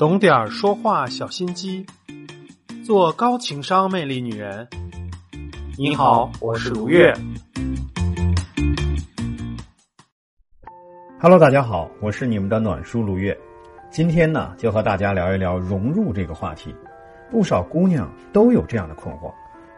懂点儿说话小心机，做高情商魅力女人。你好，我是卢月。Hello，大家好，我是你们的暖叔卢月。今天呢，就和大家聊一聊融入这个话题。不少姑娘都有这样的困惑：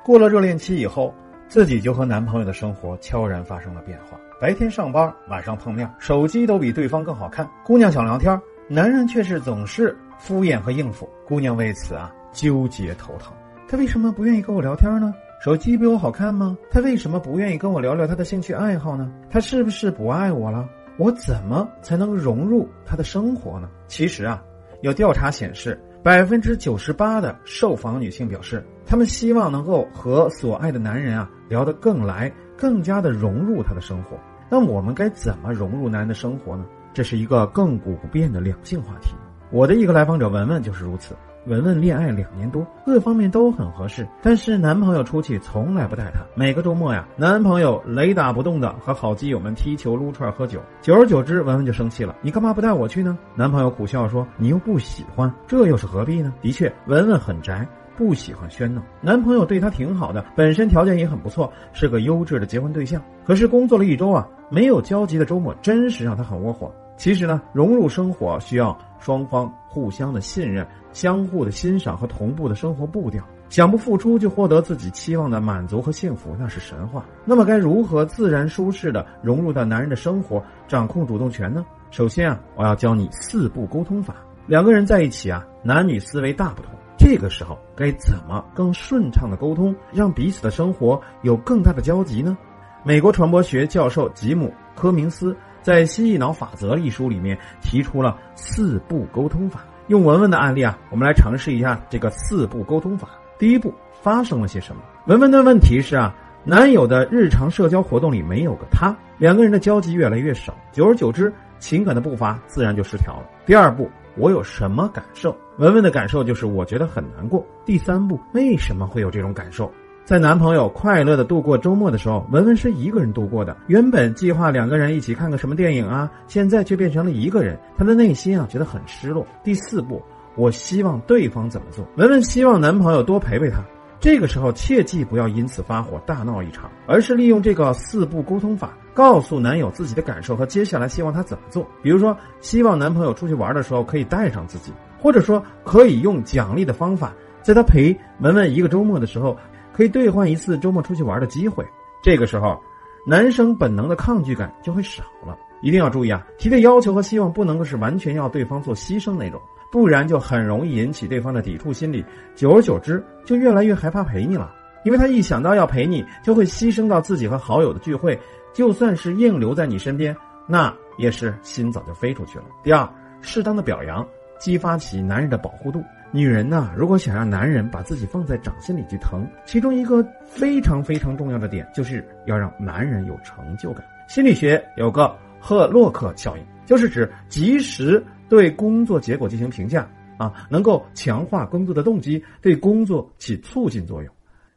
过了热恋期以后，自己就和男朋友的生活悄然发生了变化。白天上班，晚上碰面，手机都比对方更好看。姑娘想聊天，男人却是总是敷衍和应付。姑娘为此啊纠结头疼。他为什么不愿意跟我聊天呢？手机比我好看吗？他为什么不愿意跟我聊聊他的兴趣爱好呢？他是不是不爱我了？我怎么才能融入他的生活呢？其实啊，有调查显示，百分之九十八的受访女性表示，她们希望能够和所爱的男人啊聊得更来，更加的融入他的生活。那我们该怎么融入男人的生活呢？这是一个亘古不变的两性话题。我的一个来访者文文就是如此。文文恋爱两年多，各方面都很合适，但是男朋友出去从来不带她。每个周末呀，男朋友雷打不动的和好基友们踢球、撸串、喝酒。久而久之，文文就生气了：“你干嘛不带我去呢？”男朋友苦笑说：“你又不喜欢，这又是何必呢？”的确，文文很宅。不喜欢喧闹，男朋友对她挺好的，本身条件也很不错，是个优质的结婚对象。可是工作了一周啊，没有交集的周末，真是让她很窝火。其实呢，融入生活需要双方互相的信任、相互的欣赏和同步的生活步调。想不付出就获得自己期望的满足和幸福，那是神话。那么该如何自然舒适的融入到男人的生活，掌控主动权呢？首先啊，我要教你四步沟通法。两个人在一起啊，男女思维大不同。这个时候该怎么更顺畅的沟通，让彼此的生活有更大的交集呢？美国传播学教授吉姆·科明斯在《蜥蜴脑法则》一书里面提出了四步沟通法。用文文的案例啊，我们来尝试一下这个四步沟通法。第一步，发生了些什么？文文的问题是啊，男友的日常社交活动里没有个他，两个人的交集越来越少，久而久之，情感的步伐自然就失调了。第二步。我有什么感受？文文的感受就是我觉得很难过。第三步，为什么会有这种感受？在男朋友快乐的度过周末的时候，文文是一个人度过的。原本计划两个人一起看个什么电影啊，现在却变成了一个人，她的内心啊觉得很失落。第四步，我希望对方怎么做？文文希望男朋友多陪陪她。这个时候切记不要因此发火大闹一场，而是利用这个四步沟通法，告诉男友自己的感受和接下来希望他怎么做。比如说，希望男朋友出去玩的时候可以带上自己，或者说可以用奖励的方法，在他陪文文一个周末的时候，可以兑换一次周末出去玩的机会。这个时候，男生本能的抗拒感就会少了。一定要注意啊，提的要求和希望不能够是完全要对方做牺牲那种。不然就很容易引起对方的抵触心理，久而久之就越来越害怕陪你了。因为他一想到要陪你，就会牺牲到自己和好友的聚会，就算是硬留在你身边，那也是心早就飞出去了。第二，适当的表扬，激发起男人的保护度。女人呢，如果想让男人把自己放在掌心里去疼，其中一个非常非常重要的点，就是要让男人有成就感。心理学有个赫洛克效应，就是指及时。对工作结果进行评价啊，能够强化工作的动机，对工作起促进作用。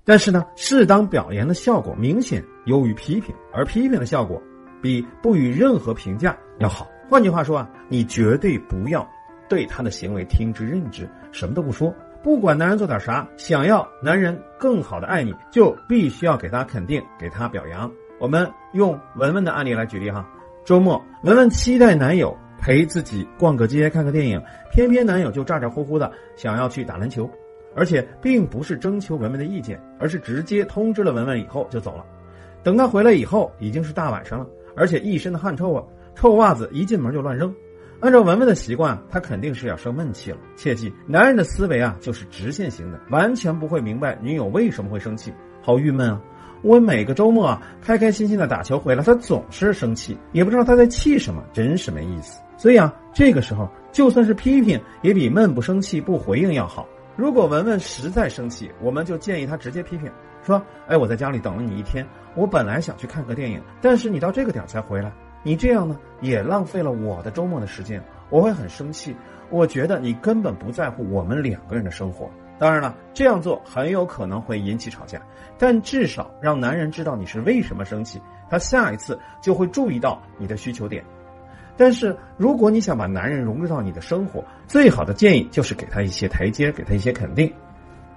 但是呢，适当表扬的效果明显优于批评，而批评的效果比不予任何评价要好。换句话说啊，你绝对不要对他的行为听之任之，什么都不说。不管男人做点啥，想要男人更好的爱你，就必须要给他肯定，给他表扬。我们用文文的案例来举例哈，周末文文期待男友。陪自己逛个街、看个电影，偏偏男友就咋咋呼呼的想要去打篮球，而且并不是征求文文的意见，而是直接通知了文文以后就走了。等他回来以后，已经是大晚上了，而且一身的汗臭啊，臭袜子一进门就乱扔。按照文文的习惯，他肯定是要生闷气了。切记，男人的思维啊就是直线型的，完全不会明白女友为什么会生气，好郁闷啊。我每个周末啊，开开心心的打球回来，他总是生气，也不知道他在气什么，真是没意思。所以啊，这个时候就算是批评，也比闷不生气不回应要好。如果文文实在生气，我们就建议他直接批评，说：“哎，我在家里等了你一天，我本来想去看个电影，但是你到这个点才回来，你这样呢，也浪费了我的周末的时间，我会很生气。我觉得你根本不在乎我们两个人的生活。”当然了，这样做很有可能会引起吵架，但至少让男人知道你是为什么生气，他下一次就会注意到你的需求点。但是如果你想把男人融入到你的生活，最好的建议就是给他一些台阶，给他一些肯定。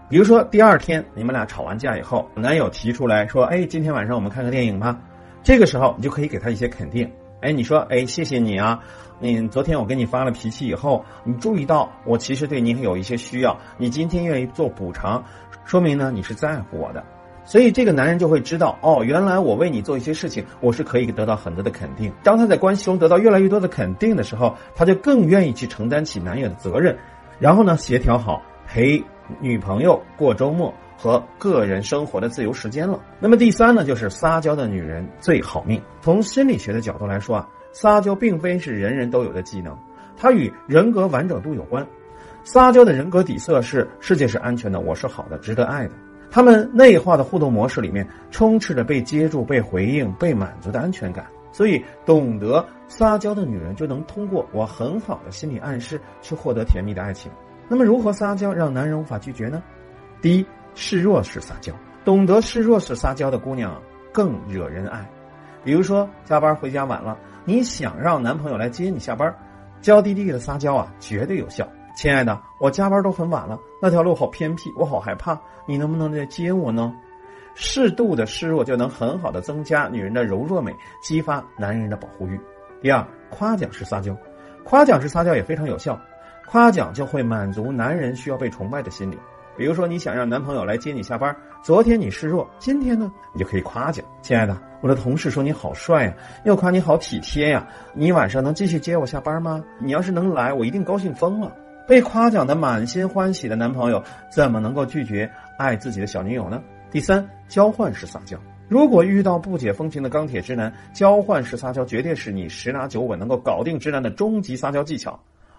比如说第二天你们俩吵完架以后，男友提出来说：“哎，今天晚上我们看个电影吧。”这个时候你就可以给他一些肯定。哎，你说，哎，谢谢你啊！你昨天我跟你发了脾气以后，你注意到我其实对你有一些需要，你今天愿意做补偿，说明呢你是在乎我的。所以这个男人就会知道，哦，原来我为你做一些事情，我是可以得到很多的肯定。当他在关系中得到越来越多的肯定的时候，他就更愿意去承担起男友的责任，然后呢，协调好陪。女朋友过周末和个人生活的自由时间了。那么第三呢，就是撒娇的女人最好命。从心理学的角度来说啊，撒娇并非是人人都有的技能，它与人格完整度有关。撒娇的人格底色是世界是安全的，我是好的，值得爱的。他们内化的互动模式里面充斥着被接住、被回应、被满足的安全感。所以，懂得撒娇的女人就能通过我很好的心理暗示去获得甜蜜的爱情。那么如何撒娇让男人无法拒绝呢？第一，示弱式撒娇，懂得示弱式撒娇的姑娘更惹人爱。比如说加班回家晚了，你想让男朋友来接你下班，娇滴滴的撒娇啊，绝对有效。亲爱的，我加班都很晚了，那条路好偏僻，我好害怕，你能不能来接我呢？适度的示弱就能很好的增加女人的柔弱美，激发男人的保护欲。第二，夸奖式撒娇，夸奖式撒娇也非常有效。夸奖就会满足男人需要被崇拜的心理。比如说，你想让男朋友来接你下班，昨天你示弱，今天呢，你就可以夸奖：“亲爱的，我的同事说你好帅呀，又夸你好体贴呀。你晚上能继续接我下班吗？你要是能来，我一定高兴疯了。”被夸奖的满心欢喜的男朋友，怎么能够拒绝爱自己的小女友呢？第三，交换式撒娇。如果遇到不解风情的钢铁直男，交换式撒娇绝对是你十拿九稳能够搞定直男的终极撒娇技巧。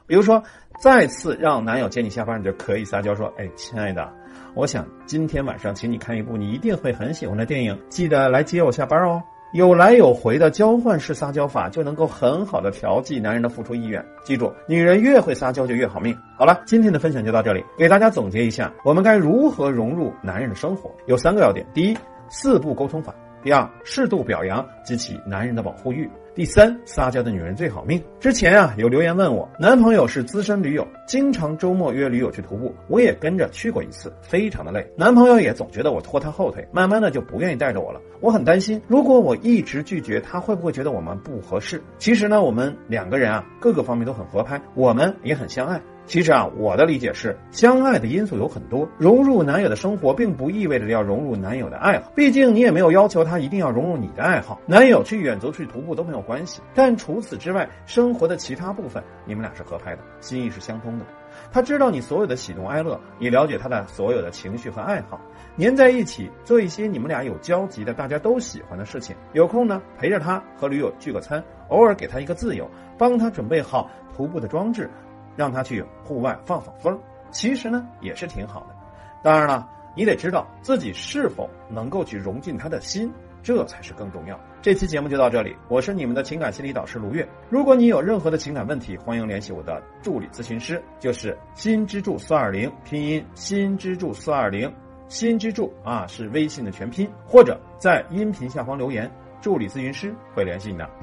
比如说，再次让男友接你下班，你就可以撒娇说：“哎，亲爱的，我想今天晚上请你看一部你一定会很喜欢的电影，记得来接我下班哦。”有来有回的交换式撒娇法，就能够很好的调剂男人的付出意愿。记住，女人越会撒娇就越好命。好了，今天的分享就到这里，给大家总结一下，我们该如何融入男人的生活？有三个要点：第一，四步沟通法；第二，适度表扬，激起男人的保护欲。第三，撒娇的女人最好命。之前啊，有留言问我，男朋友是资深驴友，经常周末约驴友去徒步，我也跟着去过一次，非常的累。男朋友也总觉得我拖他后腿，慢慢的就不愿意带着我了。我很担心，如果我一直拒绝，他会不会觉得我们不合适？其实呢，我们两个人啊，各个方面都很合拍，我们也很相爱。其实啊，我的理解是，相爱的因素有很多，融入男友的生活，并不意味着要融入男友的爱好。毕竟你也没有要求他一定要融入你的爱好，男友去远足去徒步都没有关系。但除此之外，生活的其他部分，你们俩是合拍的，心意是相通的。他知道你所有的喜怒哀乐，你了解他的所有的情绪和爱好，粘在一起做一些你们俩有交集的、大家都喜欢的事情。有空呢，陪着他和驴友聚个餐，偶尔给他一个自由，帮他准备好徒步的装置。让他去户外放放风，其实呢也是挺好的。当然了，你得知道自己是否能够去融进他的心，这才是更重要。这期节目就到这里，我是你们的情感心理导师卢月。如果你有任何的情感问题，欢迎联系我的助理咨询师，就是新之助四二零拼音新之助四二零新之助啊是微信的全拼，或者在音频下方留言，助理咨询师会联系你的。